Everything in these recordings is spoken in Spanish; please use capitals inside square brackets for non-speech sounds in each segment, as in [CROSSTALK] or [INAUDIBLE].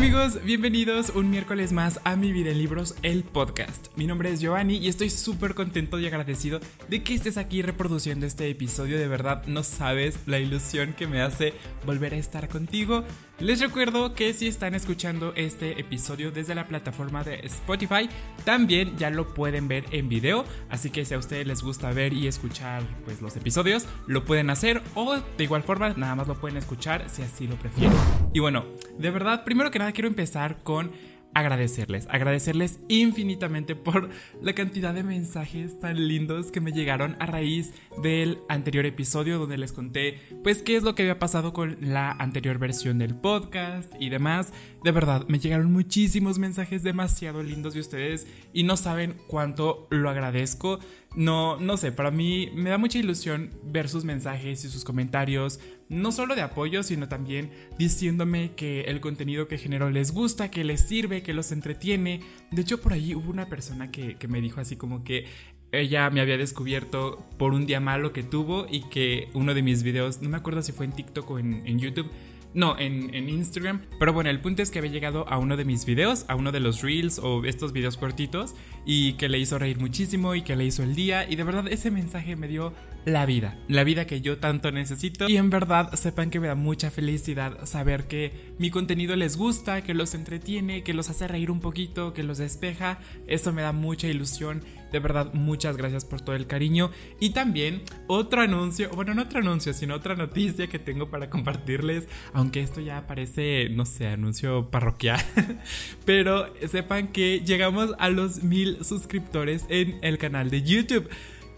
amigos, bienvenidos un miércoles más a Mi Vida en Libros, el podcast. Mi nombre es Giovanni y estoy súper contento y agradecido de que estés aquí reproduciendo este episodio. De verdad, no sabes la ilusión que me hace volver a estar contigo. Les recuerdo que si están escuchando este episodio desde la plataforma de Spotify, también ya lo pueden ver en video, así que si a ustedes les gusta ver y escuchar pues los episodios, lo pueden hacer o de igual forma nada más lo pueden escuchar si así lo prefieren. Y bueno, de verdad, primero que nada quiero empezar con agradecerles, agradecerles infinitamente por la cantidad de mensajes tan lindos que me llegaron a raíz del anterior episodio donde les conté pues qué es lo que había pasado con la anterior versión del podcast y demás. De verdad, me llegaron muchísimos mensajes demasiado lindos de ustedes y no saben cuánto lo agradezco. No, no sé, para mí me da mucha ilusión ver sus mensajes y sus comentarios, no solo de apoyo, sino también diciéndome que el contenido que genero les gusta, que les sirve, que los entretiene. De hecho, por ahí hubo una persona que, me dijo así como que ella me había descubierto por un día malo que tuvo y que uno de mis videos, no me acuerdo si fue en TikTok o en, en YouTube, no, en, Instagram. Pero bueno, el punto es que había llegado a uno de mis videos, a uno de los reels o estos videos cortitos, y que le hizo reír muchísimo y que le hizo el día. Y de verdad ese mensaje me dio la vida, la vida que yo tanto necesito. Y en verdad sepan que me da mucha felicidad saber que mi contenido les gusta, que los entretiene, que los hace reír un poquito, que los despeja. Eso me da mucha ilusión de verdad, muchas gracias por todo el cariño. Y también otro anuncio, bueno, no otro anuncio, sino otra noticia que tengo para compartirles. Aunque esto ya parece, no sé, anuncio parroquial. [LAUGHS] Pero sepan que llegamos a los mil suscriptores en el canal de YouTube.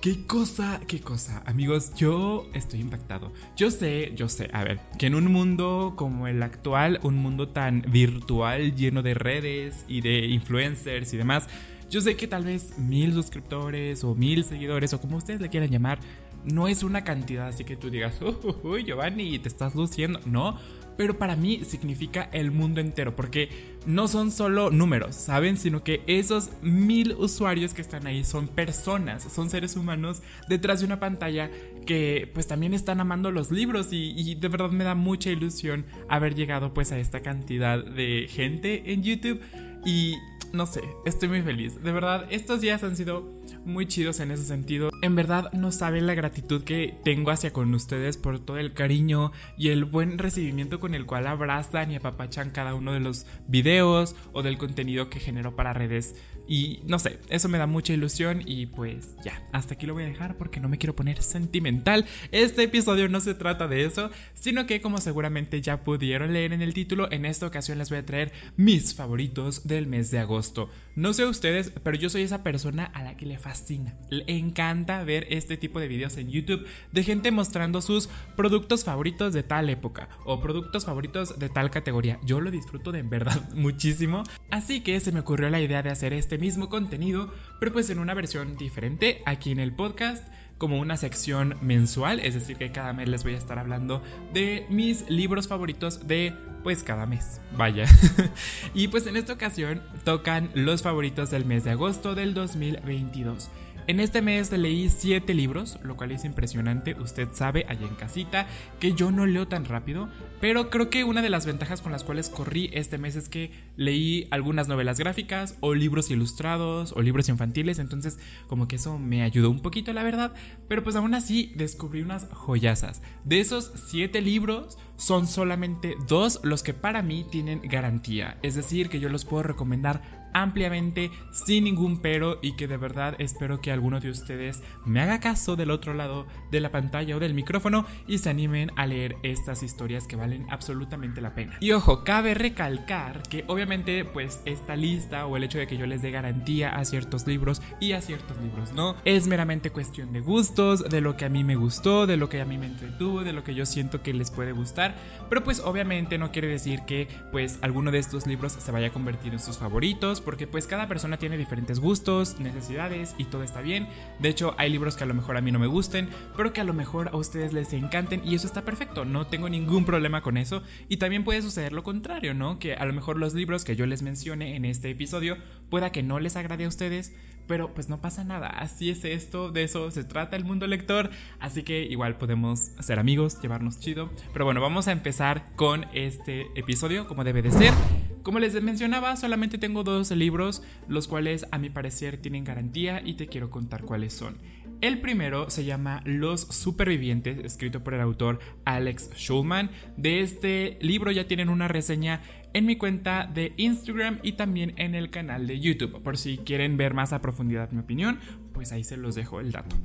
Qué cosa, qué cosa. Amigos, yo estoy impactado. Yo sé, yo sé, a ver, que en un mundo como el actual, un mundo tan virtual, lleno de redes y de influencers y demás, yo sé que tal vez mil suscriptores o mil seguidores o como ustedes le quieran llamar, no es una cantidad así que tú digas, uy, Giovanni, te estás luciendo. No, pero para mí significa el mundo entero, porque no son solo números, ¿saben? Sino que esos mil usuarios que están ahí son personas, son seres humanos detrás de una pantalla que pues también están amando los libros y, y de verdad me da mucha ilusión haber llegado pues a esta cantidad de gente en YouTube y no sé, estoy muy feliz. De verdad, estos días han sido muy chidos en ese sentido. En verdad, no saben la gratitud que tengo hacia con ustedes por todo el cariño y el buen recibimiento con el cual abrazan y apapachan cada uno de los videos o del contenido que genero para redes y no sé, eso me da mucha ilusión y pues ya, hasta aquí lo voy a dejar porque no me quiero poner sentimental. Este episodio no se trata de eso, sino que como seguramente ya pudieron leer en el título, en esta ocasión les voy a traer mis favoritos del mes de agosto. No sé ustedes, pero yo soy esa persona a la que le fascina, le encanta ver este tipo de videos en YouTube de gente mostrando sus productos favoritos de tal época o productos favoritos de tal categoría. Yo lo disfruto de verdad [LAUGHS] muchísimo, así que se me ocurrió la idea de hacer este mismo contenido, pero pues en una versión diferente aquí en el podcast como una sección mensual, es decir, que cada mes les voy a estar hablando de mis libros favoritos de pues cada mes, vaya. [LAUGHS] y pues en esta ocasión tocan los favoritos del mes de agosto del 2022. En este mes leí 7 libros, lo cual es impresionante, usted sabe allá en casita que yo no leo tan rápido, pero creo que una de las ventajas con las cuales corrí este mes es que leí algunas novelas gráficas o libros ilustrados o libros infantiles, entonces como que eso me ayudó un poquito la verdad, pero pues aún así descubrí unas joyasas. De esos 7 libros son solamente dos los que para mí tienen garantía, es decir, que yo los puedo recomendar ampliamente, sin ningún pero y que de verdad espero que alguno de ustedes me haga caso del otro lado de la pantalla o del micrófono y se animen a leer estas historias que valen absolutamente la pena. Y ojo, cabe recalcar que obviamente pues esta lista o el hecho de que yo les dé garantía a ciertos libros y a ciertos libros no es meramente cuestión de gustos, de lo que a mí me gustó, de lo que a mí me entretuvo, de lo que yo siento que les puede gustar, pero pues obviamente no quiere decir que pues alguno de estos libros se vaya a convertir en sus favoritos porque pues cada persona tiene diferentes gustos, necesidades y todo está bien. De hecho, hay libros que a lo mejor a mí no me gusten, pero que a lo mejor a ustedes les encanten y eso está perfecto, no tengo ningún problema con eso. Y también puede suceder lo contrario, ¿no? Que a lo mejor los libros que yo les mencione en este episodio pueda que no les agrade a ustedes, pero pues no pasa nada, así es esto, de eso se trata el mundo lector, así que igual podemos ser amigos, llevarnos chido. Pero bueno, vamos a empezar con este episodio como debe de ser. Como les mencionaba, solamente tengo dos libros, los cuales a mi parecer tienen garantía y te quiero contar cuáles son. El primero se llama Los Supervivientes, escrito por el autor Alex Schulman. De este libro ya tienen una reseña en mi cuenta de Instagram y también en el canal de YouTube. Por si quieren ver más a profundidad mi opinión, pues ahí se los dejo el dato.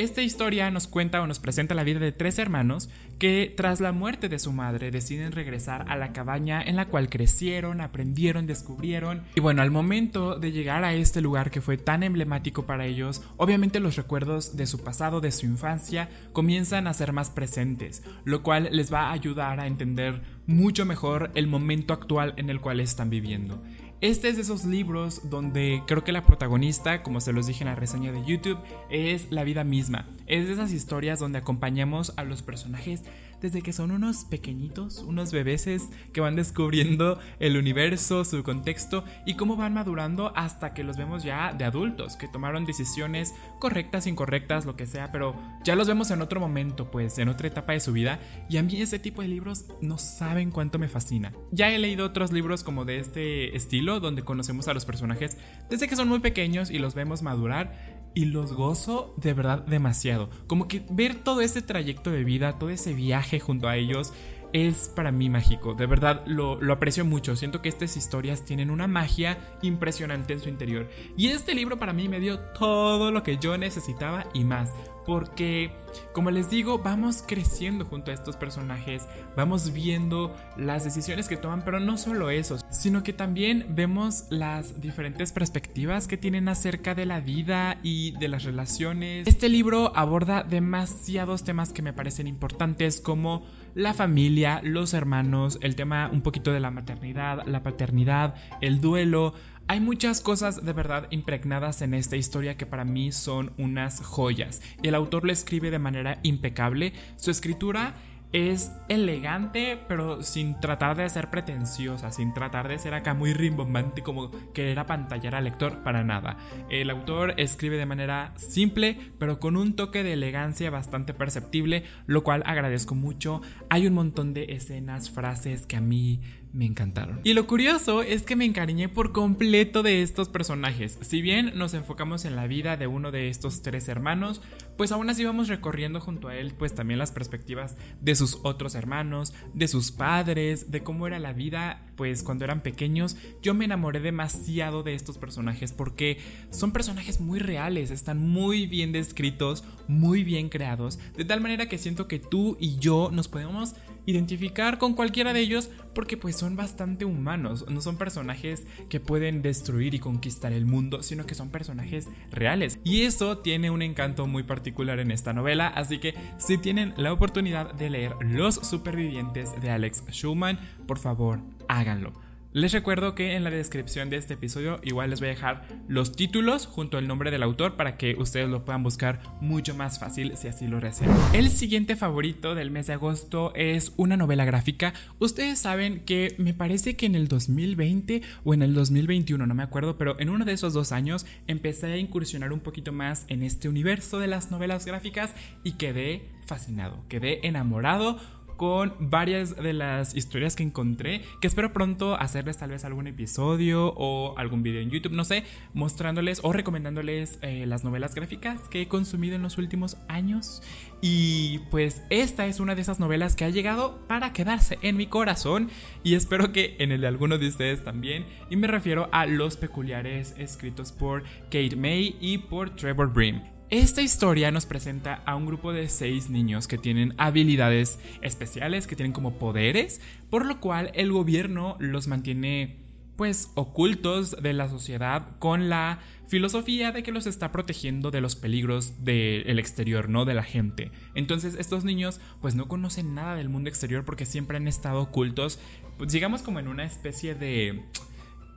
Esta historia nos cuenta o nos presenta la vida de tres hermanos que tras la muerte de su madre deciden regresar a la cabaña en la cual crecieron, aprendieron, descubrieron. Y bueno, al momento de llegar a este lugar que fue tan emblemático para ellos, obviamente los recuerdos de su pasado, de su infancia, comienzan a ser más presentes, lo cual les va a ayudar a entender mucho mejor el momento actual en el cual están viviendo. Este es de esos libros donde creo que la protagonista, como se los dije en la reseña de YouTube, es la vida misma. Es de esas historias donde acompañamos a los personajes desde que son unos pequeñitos, unos bebeses que van descubriendo el universo, su contexto y cómo van madurando hasta que los vemos ya de adultos, que tomaron decisiones correctas, incorrectas, lo que sea, pero ya los vemos en otro momento, pues en otra etapa de su vida y a mí ese tipo de libros no saben cuánto me fascina. Ya he leído otros libros como de este estilo, donde conocemos a los personajes desde que son muy pequeños y los vemos madurar y los gozo de verdad demasiado. Como que ver todo ese trayecto de vida, todo ese viaje junto a ellos es para mí mágico. De verdad lo, lo, aprecio mucho. Siento que estas historias tienen una magia impresionante en su interior. Y este libro para mí me dio todo lo que yo necesitaba y más porque, como les digo, vamos creciendo junto a estos personajes, vamos viendo las decisiones que toman, pero no solo eso, sino que también vemos las diferentes perspectivas que tienen acerca de la vida y de las relaciones. Este libro aborda demasiados temas que me parecen importantes como la familia, los hermanos, el tema un poquito de la maternidad, la paternidad, el duelo, hay muchas cosas de verdad impregnadas en esta historia que para mí son unas joyas. El autor lo escribe de manera impecable. Su escritura es elegante, pero sin tratar de ser pretenciosa, sin tratar de ser acá muy rimbombante como querer apantallar al lector para nada. El autor escribe de manera simple, pero con un toque de elegancia bastante perceptible, lo cual agradezco mucho. Hay un montón de escenas, frases que a mí me encantaron. Y lo curioso es que me encariñé por completo de estos personajes. Si bien nos enfocamos en la vida de uno de estos tres hermanos, pues aún así vamos recorriendo junto a él pues también las perspectivas de sus otros hermanos, de sus padres, de cómo era la vida pues cuando eran pequeños. Yo me enamoré demasiado de estos personajes porque son personajes muy reales, están muy bien descritos, muy bien creados, de tal manera que siento que tú y yo nos podemos identificar con cualquiera de ellos porque pues son bastante humanos, no son personajes que pueden destruir y conquistar el mundo, sino que son personajes reales. Y eso tiene un encanto muy particular en esta novela, así que si tienen la oportunidad de leer Los Supervivientes de Alex Schumann, por favor, háganlo. Les recuerdo que en la descripción de este episodio igual les voy a dejar los títulos junto al nombre del autor para que ustedes lo puedan buscar mucho más fácil si así lo desean. El siguiente favorito del mes de agosto es una novela gráfica. Ustedes saben que me parece que en el 2020 o en el 2021, no me acuerdo, pero en uno de esos dos años empecé a incursionar un poquito más en este universo de las novelas gráficas y quedé fascinado, quedé enamorado con varias de las historias que encontré, que espero pronto hacerles tal vez algún episodio o algún video en YouTube, no sé, mostrándoles o recomendándoles eh, las novelas gráficas que he consumido en los últimos años. Y pues esta es una de esas novelas que ha llegado para quedarse en mi corazón y espero que en el de alguno de ustedes también. Y me refiero a Los Peculiares escritos por Kate May y por Trevor Brim. Esta historia nos presenta a un grupo de seis niños que tienen habilidades especiales, que tienen como poderes, por lo cual el gobierno los mantiene pues ocultos de la sociedad con la filosofía de que los está protegiendo de los peligros del exterior, no de la gente. Entonces estos niños pues no conocen nada del mundo exterior porque siempre han estado ocultos, pues digamos como en una especie de...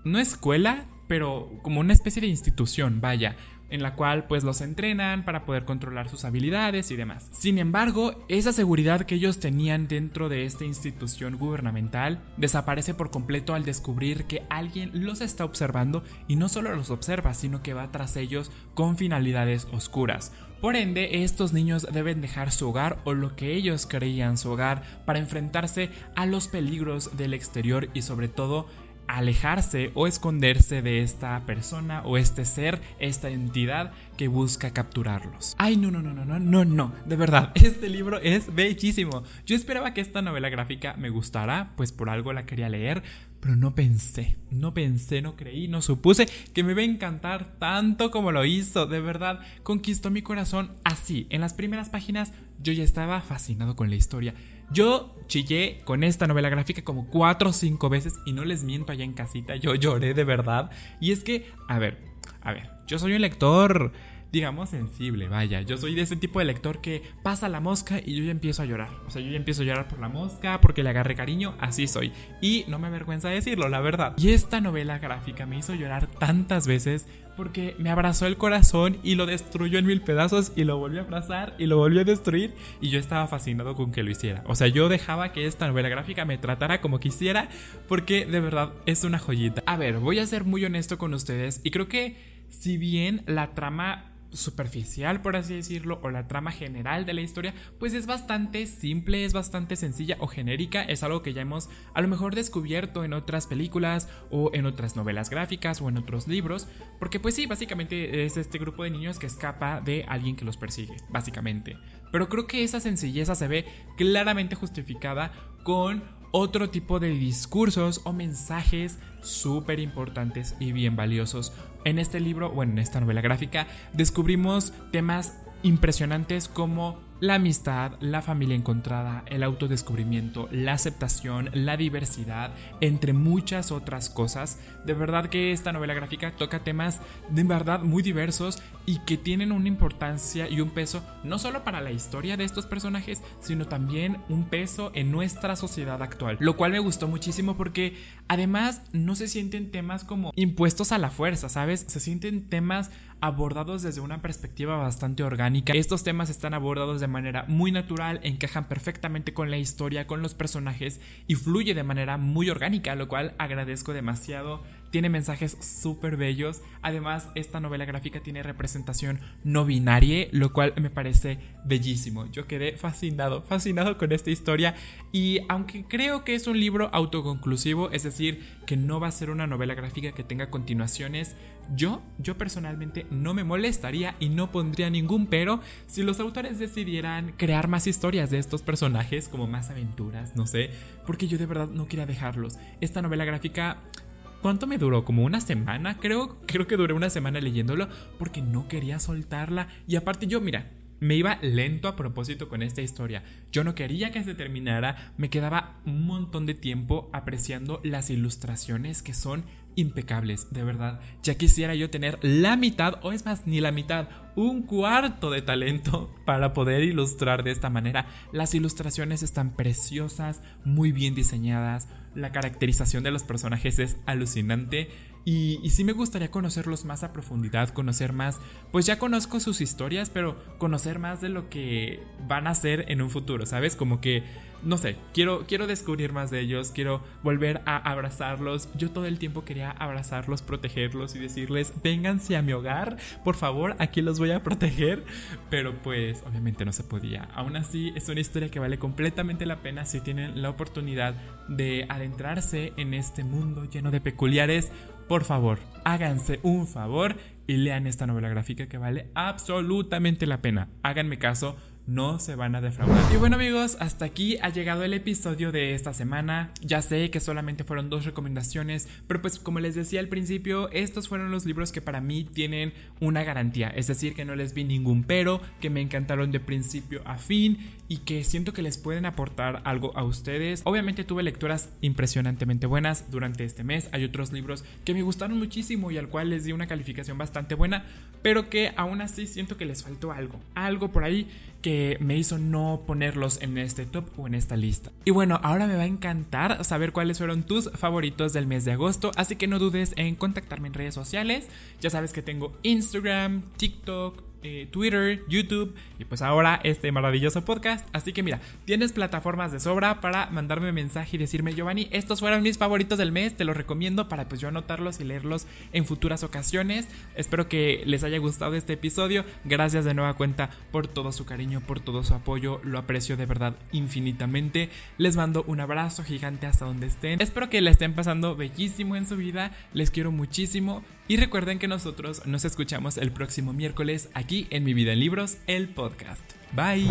no escuela, pero como una especie de institución, vaya, en la cual pues los entrenan para poder controlar sus habilidades y demás. Sin embargo, esa seguridad que ellos tenían dentro de esta institución gubernamental desaparece por completo al descubrir que alguien los está observando y no solo los observa, sino que va tras ellos con finalidades oscuras. Por ende, estos niños deben dejar su hogar o lo que ellos creían su hogar para enfrentarse a los peligros del exterior y sobre todo alejarse o esconderse de esta persona o este ser, esta entidad que busca capturarlos. Ay, no, no, no, no, no, no, no, de verdad, [LAUGHS] este libro es bellísimo. Yo esperaba que esta novela gráfica me gustara, pues por algo la quería leer, pero no pensé, no pensé, no creí, no supuse que me iba a encantar tanto como lo hizo, de verdad, conquistó mi corazón así. En las primeras páginas yo ya estaba fascinado con la historia. Yo chillé con esta novela gráfica como cuatro o cinco veces y no les miento allá en casita, yo lloré de verdad. Y es que, a ver, a ver, yo soy un lector digamos, sensible, vaya. Yo soy de ese tipo de lector que pasa la mosca y yo ya empiezo a llorar. O sea, yo ya empiezo a llorar por la mosca, porque le agarré cariño, así soy. Y no me avergüenza decirlo, la verdad. Y esta novela gráfica me hizo llorar tantas veces porque me abrazó el corazón y lo destruyó en mil pedazos y lo volvió a abrazar y lo volvió a destruir y yo estaba fascinado con que lo hiciera. O sea, yo dejaba que esta novela gráfica me tratara como quisiera porque de verdad es una joyita. A ver, voy a ser muy honesto con ustedes y creo que si bien la trama superficial, por así decirlo, o la trama general de la historia, pues es bastante simple, es bastante sencilla o genérica, es algo que ya hemos a lo mejor descubierto en otras películas o en otras novelas gráficas o en otros libros, porque pues sí, básicamente es este grupo de niños que escapa de alguien que los persigue, básicamente. Pero creo que esa sencilleza se ve claramente justificada con otro tipo de discursos o mensajes súper importantes y bien valiosos. En este libro, o en esta novela gráfica, descubrimos temas impresionantes como la amistad, la familia encontrada, el autodescubrimiento, la aceptación, la diversidad, entre muchas otras cosas. De verdad que esta novela gráfica toca temas de verdad muy diversos y que tienen una importancia y un peso no solo para la historia de estos personajes, sino también un peso en nuestra sociedad actual. Lo cual me gustó muchísimo porque además no se sienten temas como impuestos a la fuerza, ¿sabes? Se sienten temas abordados desde una perspectiva bastante orgánica. Estos temas están abordados de manera muy natural, encajan perfectamente con la historia, con los personajes y fluye de manera muy orgánica, lo cual agradezco demasiado tiene mensajes súper bellos. Además, esta novela gráfica tiene representación no binaria, lo cual me parece bellísimo. Yo quedé fascinado, fascinado con esta historia. Y aunque creo que es un libro autoconclusivo, es decir, que no va a ser una novela gráfica que tenga continuaciones, yo, yo personalmente no me molestaría y no pondría ningún pero si los autores decidieran crear más historias de estos personajes, como más aventuras, no sé, porque yo de verdad no quería dejarlos. Esta novela gráfica ¿Cuánto me duró? ¿Como una semana? Creo, creo que duré una semana leyéndolo porque no quería soltarla. Y aparte yo, mira, me iba lento a propósito con esta historia. Yo no quería que se terminara, me quedaba un montón de tiempo apreciando las ilustraciones que son impecables, de verdad. Ya quisiera yo tener la mitad, o es más, ni la mitad, un cuarto de talento [LAUGHS] para poder ilustrar de esta manera. Las ilustraciones están preciosas, muy bien diseñadas, la caracterización de los personajes es alucinante. Y, sí me gustaría conocerlos más a profundidad, conocer más, pues ya conozco sus historias, pero conocer más de lo que van a ser en un futuro, ¿sabes? Como que no sé, quiero, quiero descubrir más de ellos, quiero volver a abrazarlos. Yo todo el tiempo quería abrazarlos, protegerlos y decirles, vénganse a mi hogar, por favor, aquí los voy a proteger. Pero pues obviamente no se podía. Aún así, es una historia que vale completamente la pena si tienen la oportunidad de adentrarse en este mundo lleno de peculiares. Por favor, háganse un favor y lean esta novela gráfica que vale absolutamente la pena. Háganme caso no se van a defraudar. Y bueno amigos, hasta aquí ha llegado el episodio de esta semana. Ya sé que solamente fueron dos recomendaciones, pero pues como les decía al principio, estos fueron los libros que para mí tienen una garantía. Es decir, que no les vi ningún pero, que me encantaron de principio a fin y que siento que les pueden aportar algo a ustedes. Obviamente tuve lecturas impresionantemente buenas durante este mes. Hay otros libros que me gustaron muchísimo y al cual les di una calificación bastante buena, pero que aún así siento que les faltó algo. Algo por ahí que me hizo no ponerlos en este top o en esta lista. Y bueno, ahora me va a encantar saber cuáles fueron tus favoritos del mes de agosto, así que no dudes en contactarme en redes sociales. Ya sabes que tengo Instagram, TikTok, eh, Twitter, YouTube y pues ahora este maravilloso podcast. Así que mira, tienes plataformas de sobra para mandarme mensaje y decirme, Giovanni, estos fueron mis favoritos del mes, te los recomiendo para pues yo anotarlos y leerlos en futuras ocasiones. Espero que les haya gustado este episodio. Gracias de nueva cuenta por todo su cariño, por todo su apoyo. Lo aprecio de verdad infinitamente. Les mando un abrazo gigante hasta donde estén. Espero que la estén pasando bellísimo en su vida. Les quiero muchísimo. Y recuerden que nosotros nos escuchamos el próximo miércoles aquí en Mi Vida en Libros, el podcast. Bye.